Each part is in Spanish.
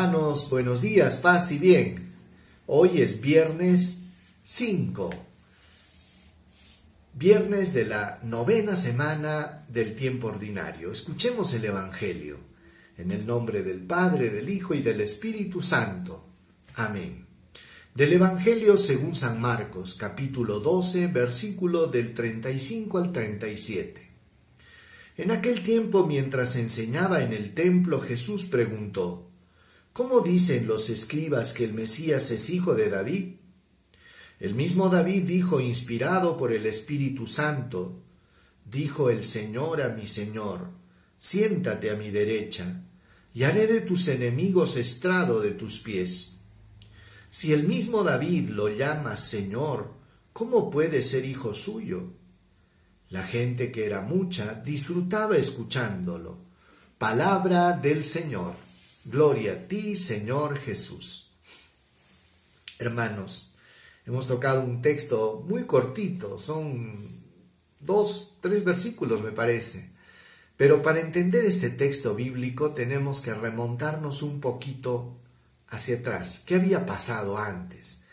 hermanos, buenos días, paz y bien. Hoy es viernes 5, viernes de la novena semana del tiempo ordinario. Escuchemos el Evangelio, en el nombre del Padre, del Hijo y del Espíritu Santo. Amén. Del Evangelio según San Marcos, capítulo 12, versículo del 35 al 37. En aquel tiempo, mientras enseñaba en el templo, Jesús preguntó, ¿Cómo dicen los escribas que el Mesías es hijo de David? El mismo David dijo, inspirado por el Espíritu Santo, dijo el Señor a mi Señor, siéntate a mi derecha, y haré de tus enemigos estrado de tus pies. Si el mismo David lo llama Señor, ¿cómo puede ser hijo suyo? La gente que era mucha disfrutaba escuchándolo. Palabra del Señor. Gloria a ti, Señor Jesús. Hermanos, hemos tocado un texto muy cortito, son dos, tres versículos me parece. Pero para entender este texto bíblico tenemos que remontarnos un poquito hacia atrás. ¿Qué había pasado antes?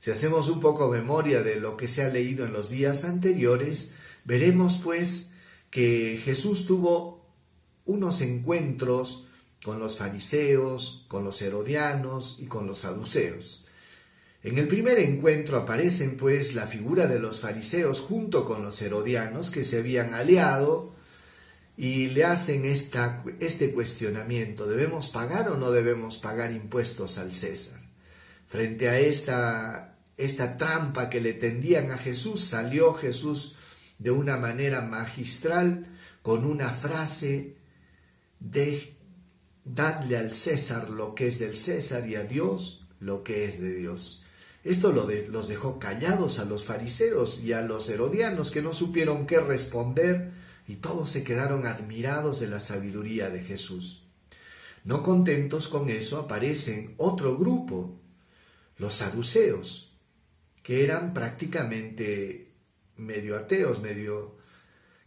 Si hacemos un poco memoria de lo que se ha leído en los días anteriores, veremos pues que Jesús tuvo unos encuentros con los fariseos, con los herodianos y con los saduceos. En el primer encuentro aparecen pues la figura de los fariseos junto con los herodianos que se habían aliado y le hacen esta, este cuestionamiento, ¿debemos pagar o no debemos pagar impuestos al César? Frente a esta, esta trampa que le tendían a Jesús, salió Jesús de una manera magistral con una frase de dadle al César lo que es del César y a Dios lo que es de Dios. Esto los dejó callados a los fariseos y a los herodianos que no supieron qué responder y todos se quedaron admirados de la sabiduría de Jesús. No contentos con eso aparecen otro grupo, los saduceos, que eran prácticamente medio ateos, medio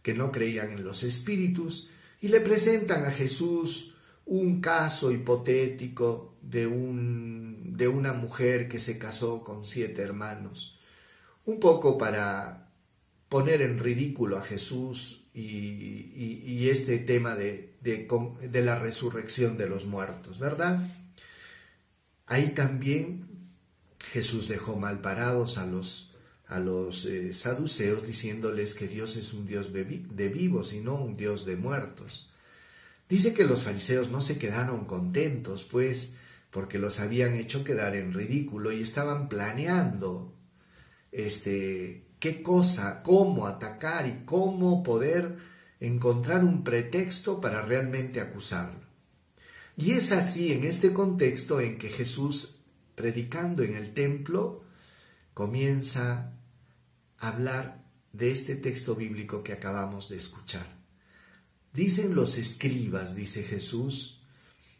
que no creían en los espíritus, y le presentan a Jesús un caso hipotético de, un, de una mujer que se casó con siete hermanos, un poco para poner en ridículo a Jesús y, este tema de, de, la resurrección de los muertos, ¿verdad? Ahí también Jesús dejó mal parados a los, a los eh, saduceos diciéndoles que Dios es un Dios de vivos y no un Dios de muertos. Dice que los fariseos no se quedaron contentos, pues, porque los habían hecho quedar en ridículo y estaban planeando este qué cosa, cómo atacar y cómo poder encontrar un pretexto para realmente acusarlo. Y es así en este contexto en que Jesús, predicando en el templo, comienza a hablar de este texto bíblico que acabamos de escuchar. Dicen los escribas, dice Jesús,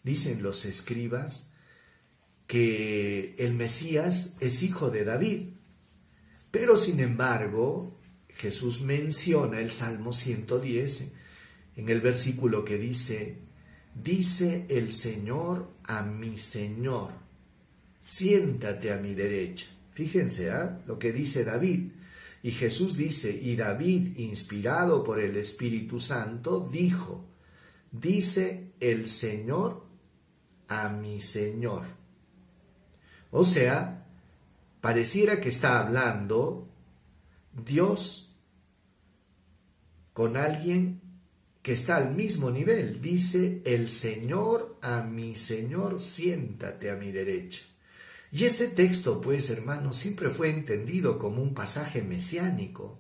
dicen los escribas que el Mesías es hijo de David. Pero sin embargo, Jesús menciona el Salmo 110 en el versículo que dice, dice el Señor a mi Señor, siéntate a mi derecha. Fíjense ¿ah? lo que dice David. Y Jesús dice, y David, inspirado por el Espíritu Santo, dijo, dice el Señor a mi Señor. O sea, pareciera que está hablando Dios con alguien que está al mismo nivel. Dice el Señor a mi Señor, siéntate a mi derecha. Y este texto, pues, hermanos, siempre fue entendido como un pasaje mesiánico.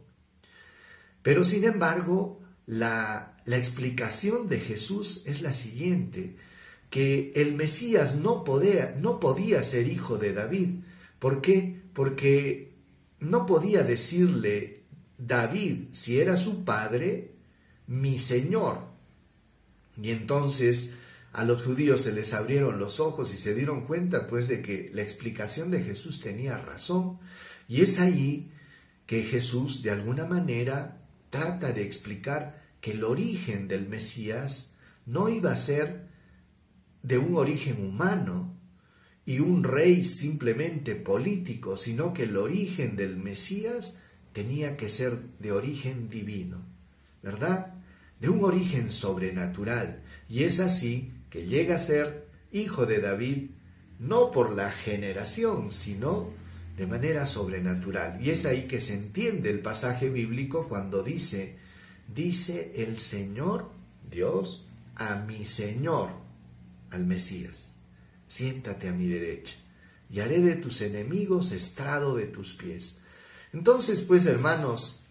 Pero, sin embargo, la, explicación de Jesús es la siguiente, que el Mesías no podía, no podía ser hijo de David. ¿Por qué? Porque no podía decirle David, si era su padre, mi Señor. Y entonces a los judíos se les abrieron los ojos y se dieron cuenta pues de que la explicación de Jesús tenía razón. Y es ahí que Jesús de alguna manera trata de explicar que el origen del Mesías no iba a ser de un origen humano, y un rey simplemente político, sino que el origen del Mesías tenía que ser de origen divino, ¿verdad? De un origen sobrenatural. Y es así que llega a ser hijo de David, no por la generación, sino de manera sobrenatural. Y es ahí que se entiende el pasaje bíblico cuando dice, dice el Señor Dios a mi Señor, al Mesías, siéntate a mi derecha y haré de tus enemigos estrado de tus pies. Entonces, pues, hermanos,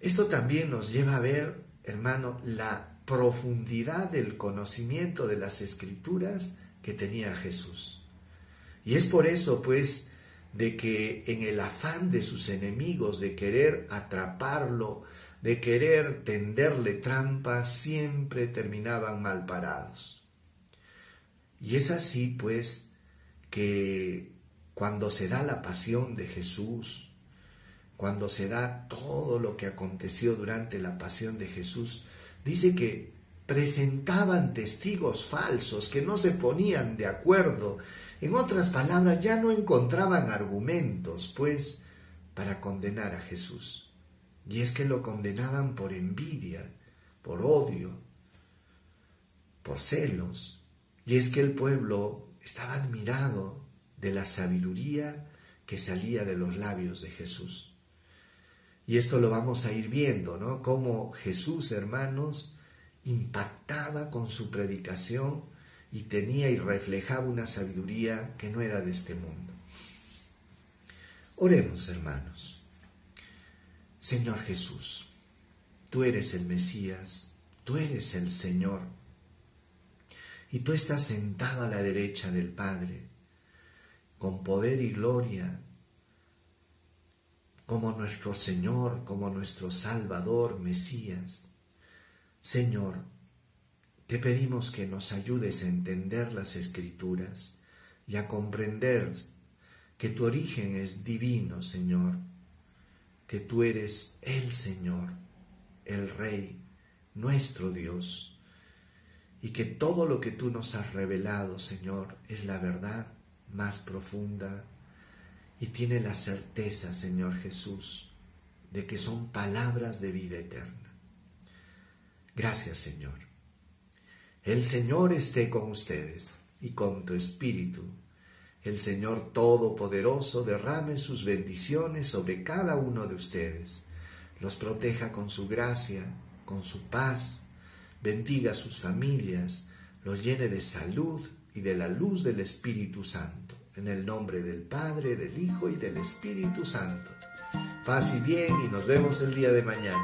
esto también nos lleva a ver, hermano, la profundidad del conocimiento de las escrituras que tenía Jesús. Y es por eso, pues, de que en el afán de sus enemigos de querer atraparlo, de querer tenderle trampas, siempre terminaban mal parados. Y es así, pues, que cuando se da la pasión de Jesús, cuando se da todo lo que aconteció durante la pasión de Jesús, dice que presentaban testigos falsos que no se ponían de acuerdo. En otras palabras, ya no encontraban argumentos, pues, para condenar a Jesús. Y es que lo condenaban por envidia, por odio, por celos. Y es que el pueblo estaba admirado de la sabiduría que salía de los labios de Jesús. Y esto lo vamos a ir viendo, ¿no? Cómo Jesús, hermanos, impactaba con su predicación y tenía y reflejaba una sabiduría que no era de este mundo. Oremos, hermanos. Señor Jesús, tú eres el Mesías, tú eres el Señor, y tú estás sentado a la derecha del Padre, con poder y gloria, como nuestro Señor, como nuestro Salvador, Mesías. Señor, te pedimos que nos ayudes a entender las escrituras y a comprender que tu origen es divino, Señor, que tú eres el Señor, el Rey, nuestro Dios, y que todo lo que tú nos has revelado, Señor, es la verdad más profunda y tiene la certeza, Señor Jesús, de que son palabras de vida eterna. Gracias, Señor. El Señor esté con ustedes y con tu espíritu. El Señor Todopoderoso derrame sus bendiciones sobre cada uno de ustedes. Los proteja con su gracia, con su paz. Bendiga sus familias. Los llene de salud y de la luz del Espíritu Santo. En el nombre del Padre, del Hijo y del Espíritu Santo. Paz y bien y nos vemos el día de mañana.